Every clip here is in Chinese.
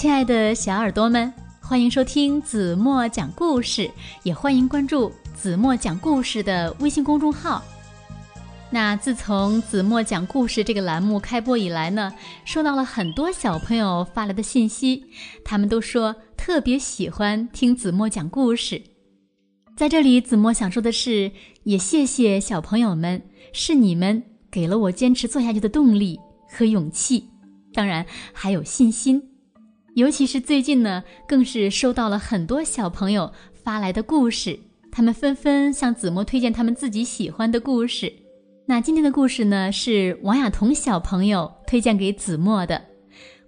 亲爱的小耳朵们，欢迎收听子墨讲故事，也欢迎关注子墨讲故事的微信公众号。那自从子墨讲故事这个栏目开播以来呢，收到了很多小朋友发来的信息，他们都说特别喜欢听子墨讲故事。在这里，子墨想说的是，也谢谢小朋友们，是你们给了我坚持做下去的动力和勇气，当然还有信心。尤其是最近呢，更是收到了很多小朋友发来的故事，他们纷纷向子墨推荐他们自己喜欢的故事。那今天的故事呢，是王雅彤小朋友推荐给子墨的，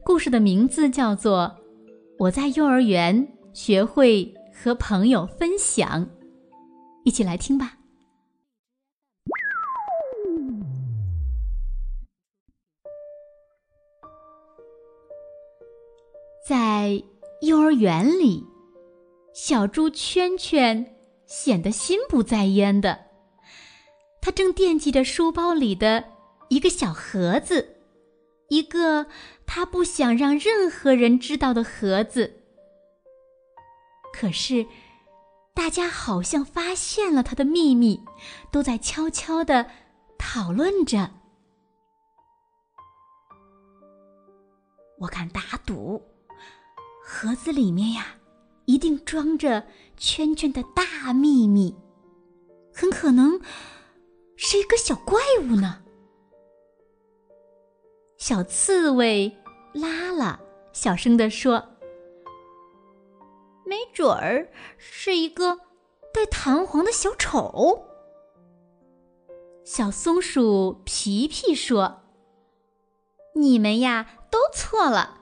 故事的名字叫做《我在幼儿园学会和朋友分享》，一起来听吧。在幼儿园里，小猪圈圈显得心不在焉的。他正惦记着书包里的一个小盒子，一个他不想让任何人知道的盒子。可是，大家好像发现了他的秘密，都在悄悄的讨论着。我敢打赌，盒子里面呀，一定装着圈圈的大秘密，很可能。是一个小怪物呢。小刺猬拉拉小声地说：“没准儿是一个带弹簧的小丑。”小松鼠皮皮说：“你们呀都错了，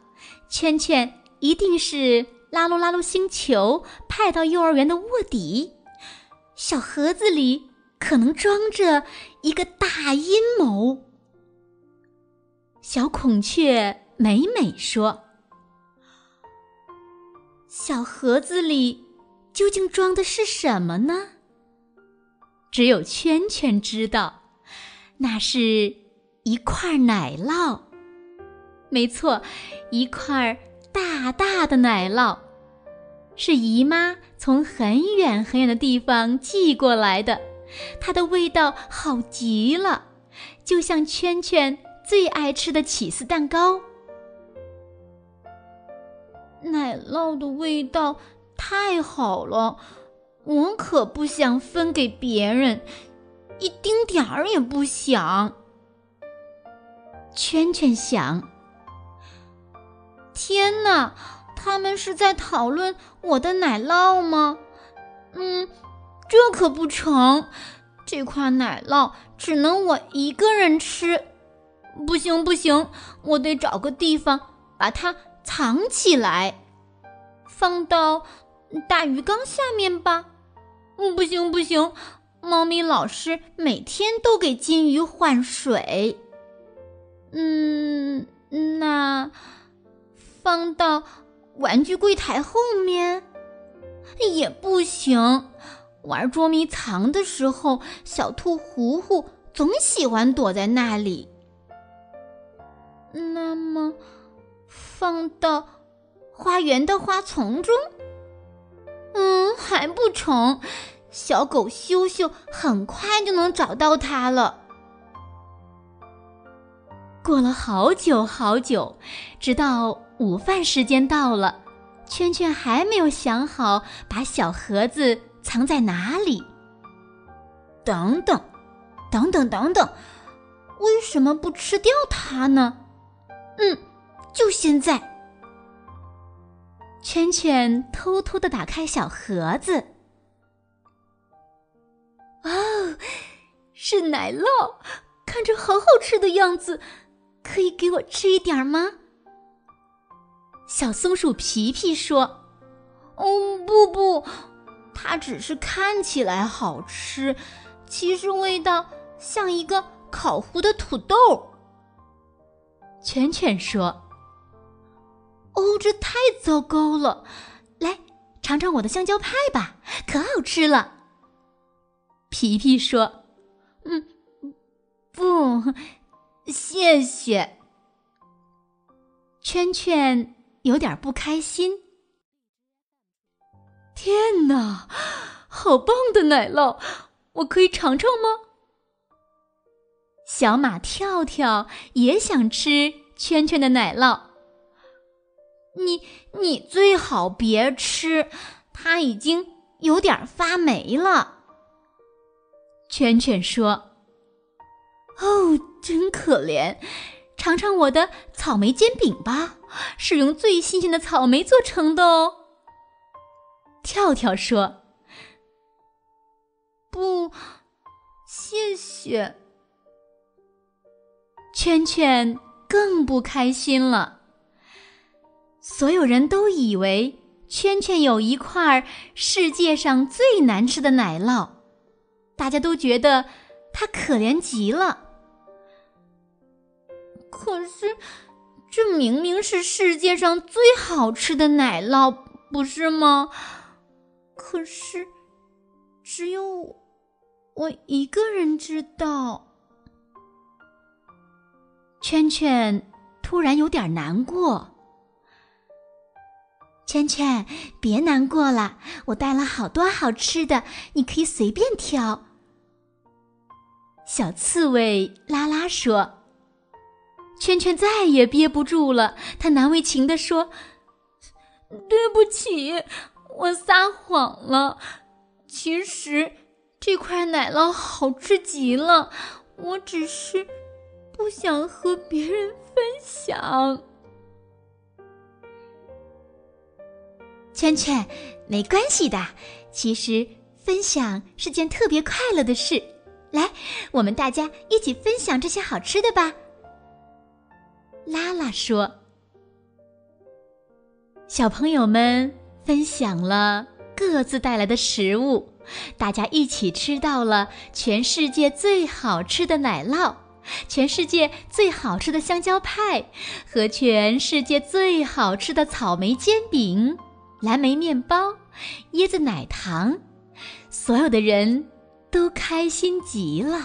圈圈一定是拉鲁拉鲁星球派到幼儿园的卧底，小盒子里。”可能装着一个大阴谋。小孔雀美美说：“小盒子里究竟装的是什么呢？”只有圈圈知道，那是一块奶酪。没错，一块大大的奶酪，是姨妈从很远很远的地方寄过来的。它的味道好极了，就像圈圈最爱吃的起司蛋糕。奶酪的味道太好了，我可不想分给别人，一丁点儿也不想。圈圈想：天哪，他们是在讨论我的奶酪吗？嗯。这可不成，这块奶酪只能我一个人吃，不行不行，我得找个地方把它藏起来，放到大鱼缸下面吧。嗯，不行不行，猫咪老师每天都给金鱼换水。嗯，放到玩具柜台后面也不行。玩捉迷藏的时候，小兔糊糊总喜欢躲在那里。那么，放到花园的花丛中，嗯，还不成。小狗羞羞很快就能找到它了。过了好久好久，直到午饭时间到了，圈圈还没有想好把小盒子。藏在哪里？等等，等等，等等，为什么不吃掉它呢？嗯，就现在。圈圈偷偷的打开小盒子，哦，是奶酪，看着好好吃的样子，可以给我吃一点吗？小松鼠皮皮说：“哦，不不。”它只是看起来好吃，其实味道像一个烤糊的土豆。圈圈说：“哦，这太糟糕了！来尝尝我的香蕉派吧，可好吃了。”皮皮说：“嗯，不，谢谢。”圈圈有点不开心。天哪，好棒的奶酪！我可以尝尝吗？小马跳跳也想吃圈圈的奶酪。你你最好别吃，它已经有点发霉了。圈圈说：“哦，真可怜，尝尝我的草莓煎饼吧，是用最新鲜的草莓做成的哦。”跳跳说：“不，谢谢。”圈圈更不开心了。所有人都以为圈圈有一块世界上最难吃的奶酪，大家都觉得他可怜极了。可是，这明明是世界上最好吃的奶酪，不是吗？可是，只有我一个人知道。圈圈突然有点难过。圈圈，别难过了，我带了好多好吃的，你可以随便挑。小刺猬拉拉说。圈圈再也憋不住了，他难为情地说：“对不起，我撒谎了。其实这块奶酪好吃极了，我只是……”不想和别人分享，圈圈，没关系的。其实分享是件特别快乐的事。来，我们大家一起分享这些好吃的吧。拉拉说：“小朋友们分享了各自带来的食物，大家一起吃到了全世界最好吃的奶酪。”全世界最好吃的香蕉派和全世界最好吃的草莓煎饼、蓝莓面包、椰子奶糖，所有的人都开心极了。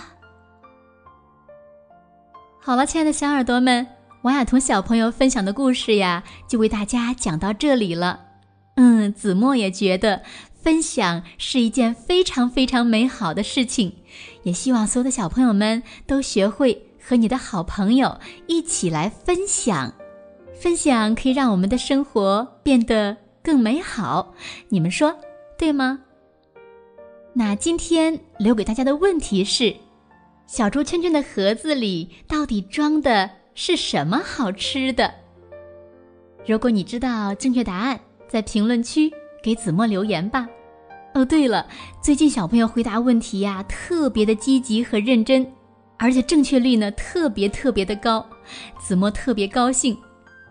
好了，亲爱的小耳朵们，王雅彤小朋友分享的故事呀，就为大家讲到这里了。嗯，子墨也觉得分享是一件非常非常美好的事情。也希望所有的小朋友们都学会和你的好朋友一起来分享，分享可以让我们的生活变得更美好。你们说对吗？那今天留给大家的问题是：小猪圈圈的盒子里到底装的是什么好吃的？如果你知道正确答案，在评论区给子墨留言吧。哦，对了，最近小朋友回答问题呀，特别的积极和认真，而且正确率呢特别特别的高，子墨特别高兴，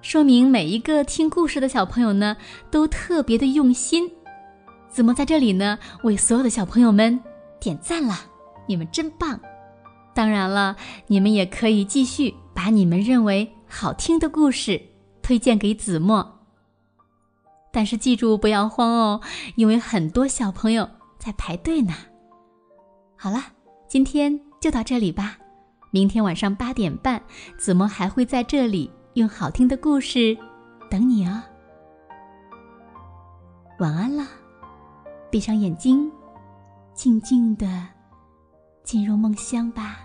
说明每一个听故事的小朋友呢都特别的用心。子墨在这里呢为所有的小朋友们点赞了，你们真棒！当然了，你们也可以继续把你们认为好听的故事推荐给子墨。但是记住不要慌哦，因为很多小朋友在排队呢。好了，今天就到这里吧。明天晚上八点半，子墨还会在这里用好听的故事等你哦。晚安了，闭上眼睛，静静的进入梦乡吧。